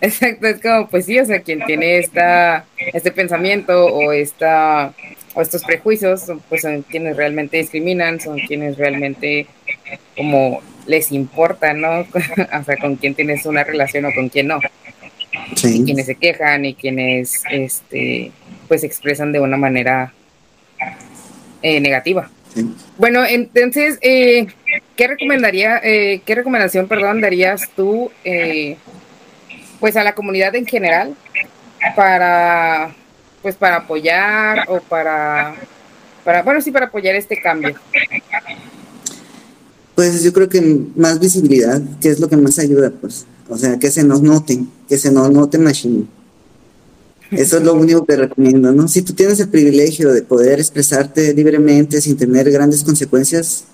Exacto, es como, pues sí, o sea, quien tiene esta, este pensamiento o esta o estos prejuicios, pues son quienes realmente discriminan, son quienes realmente como les importa, ¿no? <laughs> o sea, con quién tienes una relación o con quién no. Y quienes se quejan y quienes, este, pues expresan de una manera eh, negativa. Bueno, entonces, eh, ¿qué recomendaría, eh, qué recomendación, perdón, darías tú, eh, pues a la comunidad en general para, pues para apoyar o para, para, bueno, sí, para apoyar este cambio? Pues yo creo que más visibilidad, que es lo que más ayuda, pues. O sea, que se nos noten, que se nos note Machine. Eso es lo único que recomiendo, ¿no? Si tú tienes el privilegio de poder expresarte libremente sin tener grandes consecuencias,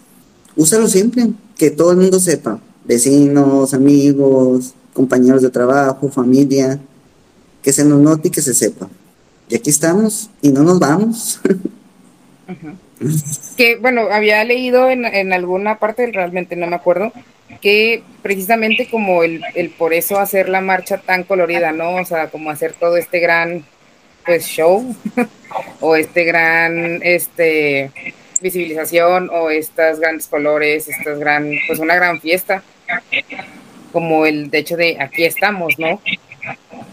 úsalo siempre, que todo el mundo sepa, vecinos, amigos, compañeros de trabajo, familia, que se nos note y que se sepa. Y aquí estamos y no nos vamos. Que bueno, había leído en, en, alguna parte, realmente no me acuerdo, que precisamente como el, el, por eso hacer la marcha tan colorida, ¿no? O sea, como hacer todo este gran pues show <laughs> o este gran este visibilización o estas grandes colores, estas gran pues una gran fiesta como el de hecho de aquí estamos, ¿no?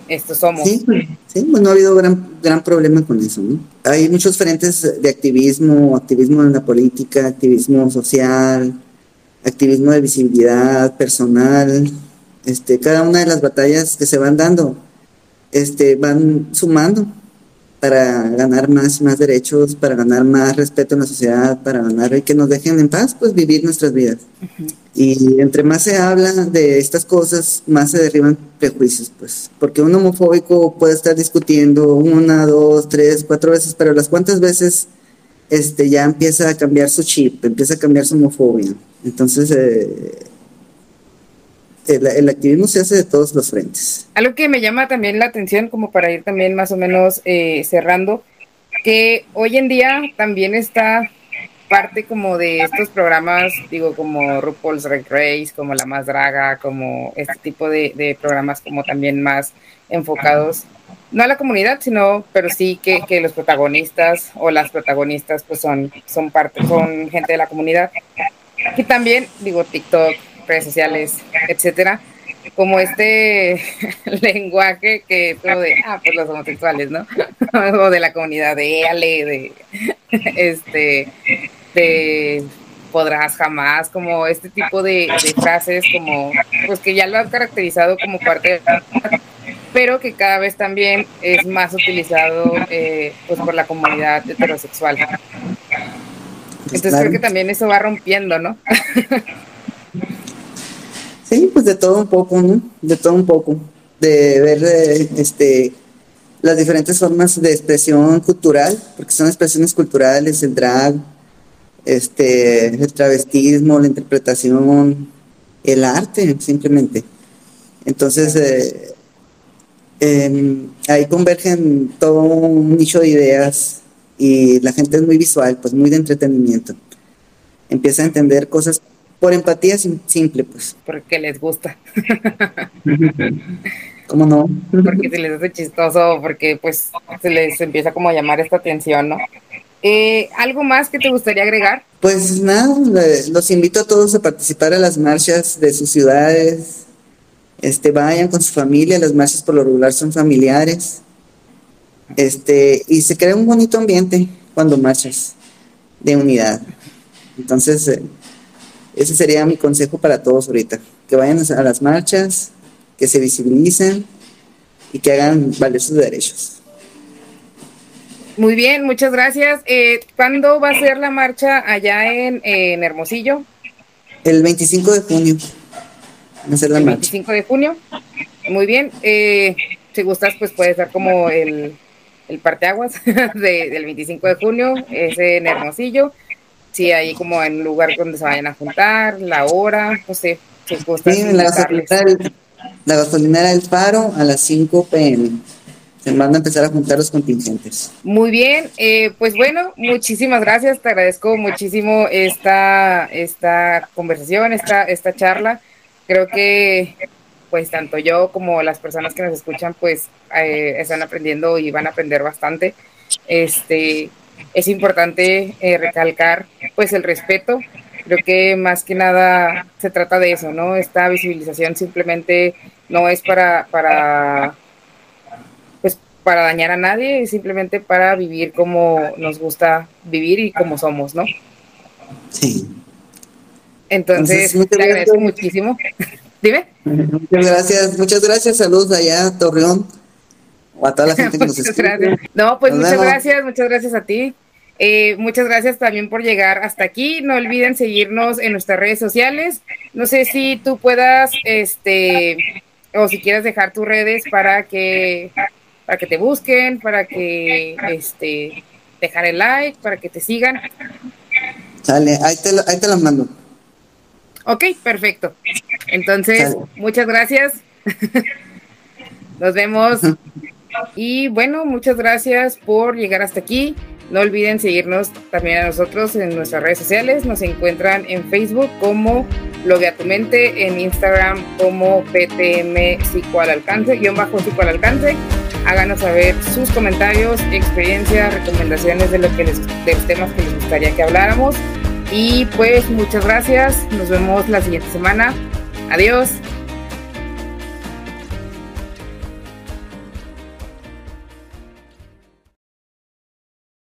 Estos somos. Sí, sí pues no ha habido gran, gran problema con eso, ¿no? Hay muchos frentes de activismo, activismo en la política, activismo social, activismo de visibilidad personal, este, cada una de las batallas que se van dando, este, van sumando para ganar más más derechos, para ganar más respeto en la sociedad, para ganar y que nos dejen en paz, pues vivir nuestras vidas. Uh -huh. Y entre más se habla de estas cosas, más se derriban prejuicios, pues, porque un homofóbico puede estar discutiendo una, dos, tres, cuatro veces, pero las cuantas veces este, ya empieza a cambiar su chip, empieza a cambiar su homofobia. Entonces, eh, el, activismo se hace de todos los frentes. Algo que me llama también la atención, como para ir también más o menos eh, cerrando, que hoy en día también está parte como de estos programas, digo, como RuPaul's Drag Race, como La Más Draga, como este tipo de programas como también más enfocados, no a la comunidad, sino, pero sí que, que los protagonistas o las protagonistas pues son, son parte, son gente de la comunidad. Y también, digo, TikTok, redes sociales, etcétera, como este <laughs> lenguaje que como de, ah, pues los homosexuales, ¿no? <laughs> o de la comunidad de Ale, de, <laughs> este, de podrás jamás, como este tipo de, de, frases, como, pues que ya lo han caracterizado como parte de pero que cada vez también es más utilizado eh, pues por la comunidad heterosexual. Entonces claro. creo que también eso va rompiendo, ¿no? <laughs> Sí, pues de todo un poco, ¿no? De todo un poco. De ver eh, este, las diferentes formas de expresión cultural, porque son expresiones culturales, el drag, este, el travestismo, la interpretación, el arte, simplemente. Entonces, eh, eh, ahí convergen todo un nicho de ideas y la gente es muy visual, pues muy de entretenimiento. Empieza a entender cosas por empatía simple, pues. Porque les gusta. <laughs> ¿Cómo no? porque se les hace chistoso, porque pues se les empieza como a llamar esta atención, ¿no? Eh, ¿Algo más que te gustaría agregar? Pues nada, los invito a todos a participar a las marchas de sus ciudades. Este, vayan con su familia, las marchas por lo regular son familiares. Este, y se crea un bonito ambiente cuando marchas de unidad. Entonces, eh, ese sería mi consejo para todos ahorita, que vayan a las marchas, que se visibilicen y que hagan valer sus derechos. Muy bien, muchas gracias. Eh, ¿Cuándo va a ser la marcha allá en, en Hermosillo? El 25 de junio. La el marcha. 25 de junio. Muy bien. Eh, si gustas, pues puedes dar como el, el parteaguas <laughs> de, del 25 de junio, es en Hermosillo sí, ahí como en un lugar donde se vayan a juntar, la hora, no sé, si gustas. Sí, en la gasolinera, la gasolinera del Faro a las 5 pm. Se van a empezar a juntar los contingentes. Muy bien, eh, pues bueno, muchísimas gracias, te agradezco muchísimo esta, esta conversación, esta, esta charla. Creo que pues tanto yo como las personas que nos escuchan pues eh, están aprendiendo y van a aprender bastante. Este, es importante eh, recalcar pues el respeto. Creo que más que nada se trata de eso, ¿no? Esta visibilización simplemente no es para, para pues para dañar a nadie, es simplemente para vivir como nos gusta vivir y como somos, ¿no? Sí. Entonces, Entonces te agradezco muchísimo. <laughs> Dime. Muchas gracias, muchas gracias, saludos allá a Torreón o a toda la <laughs> gente que nos escucha. No, pues muchas gracias, muchas gracias a ti. Eh, muchas gracias también por llegar hasta aquí. No olviden seguirnos en nuestras redes sociales. No sé si tú puedas, este, o si quieres dejar tus redes para que, para que te busquen, para que, este, dejar el like, para que te sigan. Sale, ahí te, ahí te los mando. Ok, perfecto. Entonces, muchas gracias. <laughs> Nos vemos. Y bueno, muchas gracias por llegar hasta aquí. No olviden seguirnos también a nosotros en nuestras redes sociales. Nos encuentran en Facebook como Bloguea tu mente, en Instagram como PTM Psico al Alcance, guion bajo Psico al Alcance. Háganos saber sus comentarios, experiencias, recomendaciones de, lo que les, de los temas que les gustaría que habláramos. Y pues muchas gracias. Nos vemos la siguiente semana. Adiós.